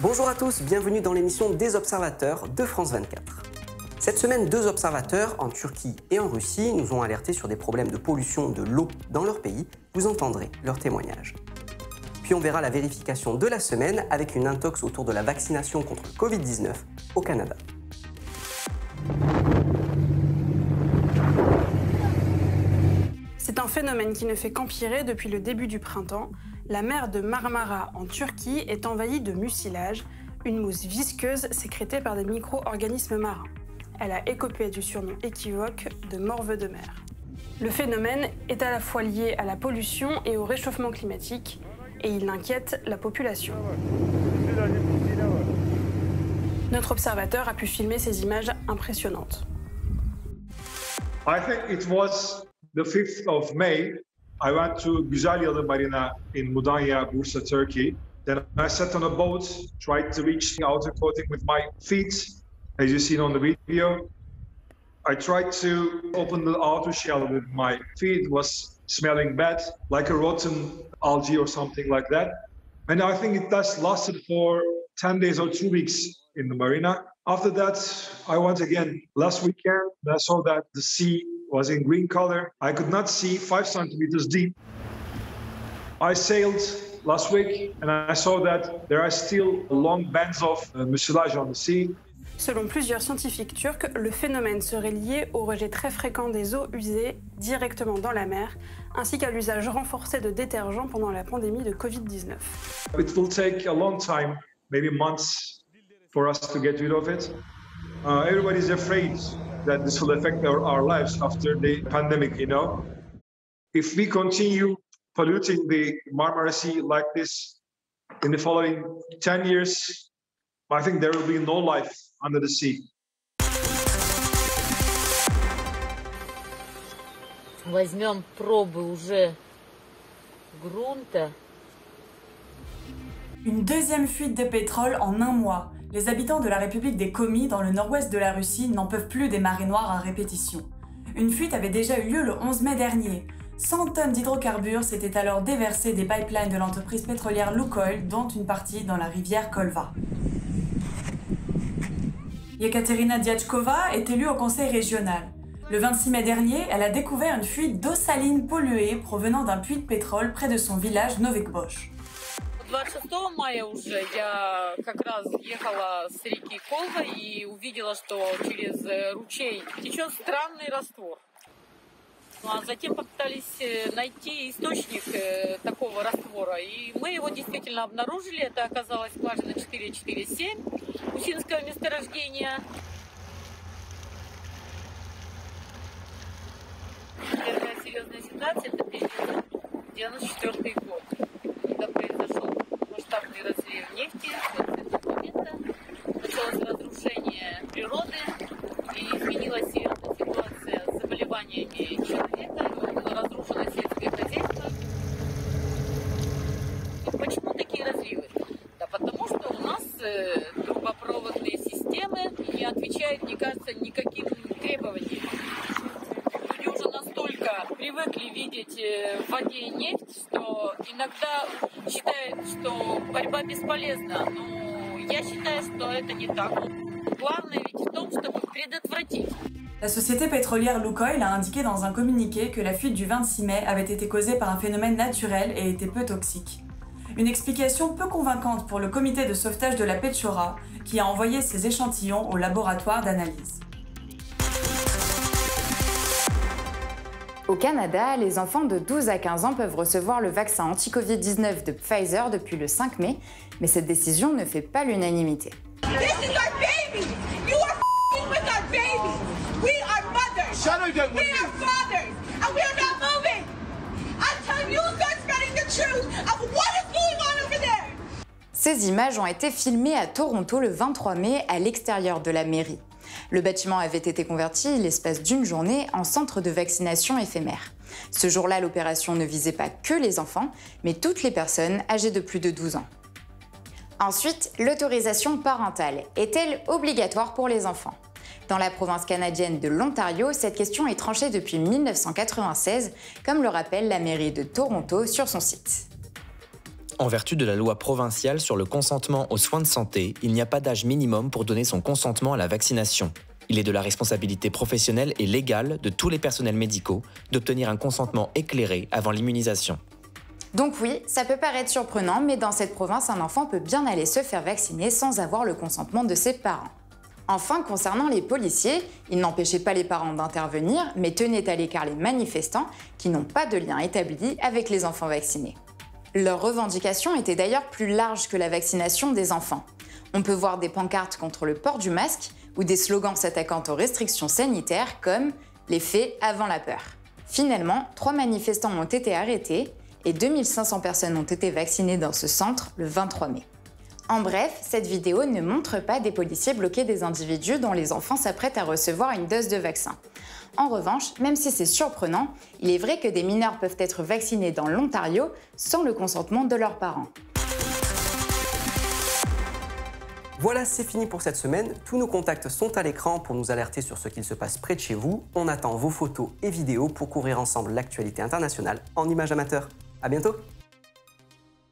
Bonjour à tous, bienvenue dans l'émission des observateurs de France 24. Cette semaine, deux observateurs en Turquie et en Russie nous ont alertés sur des problèmes de pollution de l'eau dans leur pays. Vous entendrez leurs témoignages. Puis on verra la vérification de la semaine avec une intox autour de la vaccination contre le Covid-19 au Canada. Phénomène qui ne fait qu'empirer depuis le début du printemps. La mer de Marmara en Turquie est envahie de mucilage, une mousse visqueuse sécrétée par des micro-organismes marins. Elle a écopé du surnom équivoque de morve de mer. Le phénomène est à la fois lié à la pollution et au réchauffement climatique, et il inquiète la population. Notre observateur a pu filmer ces images impressionnantes. The 5th of May. I went to Güzelyalı Marina in Mudanya, Bursa, Turkey. Then I sat on a boat, tried to reach the outer coating with my feet, as you seen on the video. I tried to open the outer shell with my feet, was smelling bad, like a rotten algae or something like that. And I think it just lasted for 10 days or two weeks in the marina. After that, I went again last weekend. I saw that the sea was in green color. I could not see five centimeters deep. I sailed last week and I saw that there are still long bands of uh, mucilage on the sea. Selon plusieurs scientifiques turcs, le phénomène serait lié au rejet très fréquent des eaux usées directement dans la mer, ainsi qu'à l'usage renforcé de détergents pendant la pandémie de Covid-19. It will take a long time, maybe months, for us to get rid of it. Uh, everybody's afraid that this will affect our, our lives after the pandemic, you know. If we continue polluting the Marmara Sea like this in the following 10 years, I think there will be no life under the sea. Возьмем пробы уже грунта. Une deuxième fuite de pétrole en un mois. Les habitants de la République des Komi, dans le nord-ouest de la Russie, n'en peuvent plus des marées noires à répétition. Une fuite avait déjà eu lieu le 11 mai dernier. 100 tonnes d'hydrocarbures s'étaient alors déversées des pipelines de l'entreprise pétrolière Lukoil, dont une partie dans la rivière Kolva. Yekaterina Diachkova est élue au conseil régional. Le 26 mai dernier, elle a découvert une fuite d'eau saline polluée provenant d'un puits de pétrole près de son village Novekbosh. 26 мая уже я как раз ехала с реки Колва и увидела, что через ручей течет странный раствор. Ну, а затем попытались найти источник такого раствора. И мы его действительно обнаружили. Это оказалась скважина 447 Усинского месторождения. Первая серьезная ситуация это 1994 год, когда произошел масштабный разлив нефти. Началось разрушение природы и изменилась ситуация с заболеваниями человека, было разрушено сельское хозяйство. И почему такие разливы? Да потому что у нас трубопроводные системы не отвечают, мне кажется, никаким привыкли видеть в воде нефть, что иногда считают, что борьба бесполезна. Но я считаю, что это не так. Главное ведь в том, чтобы предотвратить. La société pétrolière Lukoil a indiqué dans un communiqué que la fuite du 26 mai avait été causée par un phénomène naturel et était peu toxique. Une explication peu convaincante pour le comité de sauvetage de la Petchora, qui a envoyé ses échantillons au laboratoire d'analyse. Au Canada, les enfants de 12 à 15 ans peuvent recevoir le vaccin anti-Covid-19 de Pfizer depuis le 5 mai, mais cette décision ne fait pas l'unanimité. Ces images ont été filmées à Toronto le 23 mai à l'extérieur de la mairie. Le bâtiment avait été converti, l'espace d'une journée, en centre de vaccination éphémère. Ce jour-là, l'opération ne visait pas que les enfants, mais toutes les personnes âgées de plus de 12 ans. Ensuite, l'autorisation parentale est-elle obligatoire pour les enfants? Dans la province canadienne de l'Ontario, cette question est tranchée depuis 1996, comme le rappelle la mairie de Toronto sur son site. En vertu de la loi provinciale sur le consentement aux soins de santé, il n'y a pas d'âge minimum pour donner son consentement à la vaccination. Il est de la responsabilité professionnelle et légale de tous les personnels médicaux d'obtenir un consentement éclairé avant l'immunisation. Donc oui, ça peut paraître surprenant, mais dans cette province, un enfant peut bien aller se faire vacciner sans avoir le consentement de ses parents. Enfin, concernant les policiers, ils n'empêchaient pas les parents d'intervenir, mais tenaient à l'écart les manifestants qui n'ont pas de lien établi avec les enfants vaccinés. Leurs revendications étaient d'ailleurs plus larges que la vaccination des enfants. On peut voir des pancartes contre le port du masque ou des slogans s'attaquant aux restrictions sanitaires comme les faits avant la peur. Finalement, trois manifestants ont été arrêtés et 2500 personnes ont été vaccinées dans ce centre le 23 mai. En bref, cette vidéo ne montre pas des policiers bloquer des individus dont les enfants s'apprêtent à recevoir une dose de vaccin. En revanche, même si c'est surprenant, il est vrai que des mineurs peuvent être vaccinés dans l'Ontario sans le consentement de leurs parents. Voilà, c'est fini pour cette semaine. Tous nos contacts sont à l'écran pour nous alerter sur ce qu'il se passe près de chez vous. On attend vos photos et vidéos pour couvrir ensemble l'actualité internationale en images amateurs. À bientôt